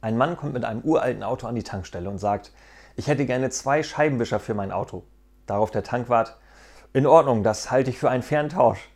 Ein Mann kommt mit einem uralten Auto an die Tankstelle und sagt, ich hätte gerne zwei Scheibenwischer für mein Auto. Darauf der Tankwart, in Ordnung, das halte ich für einen fairen Tausch.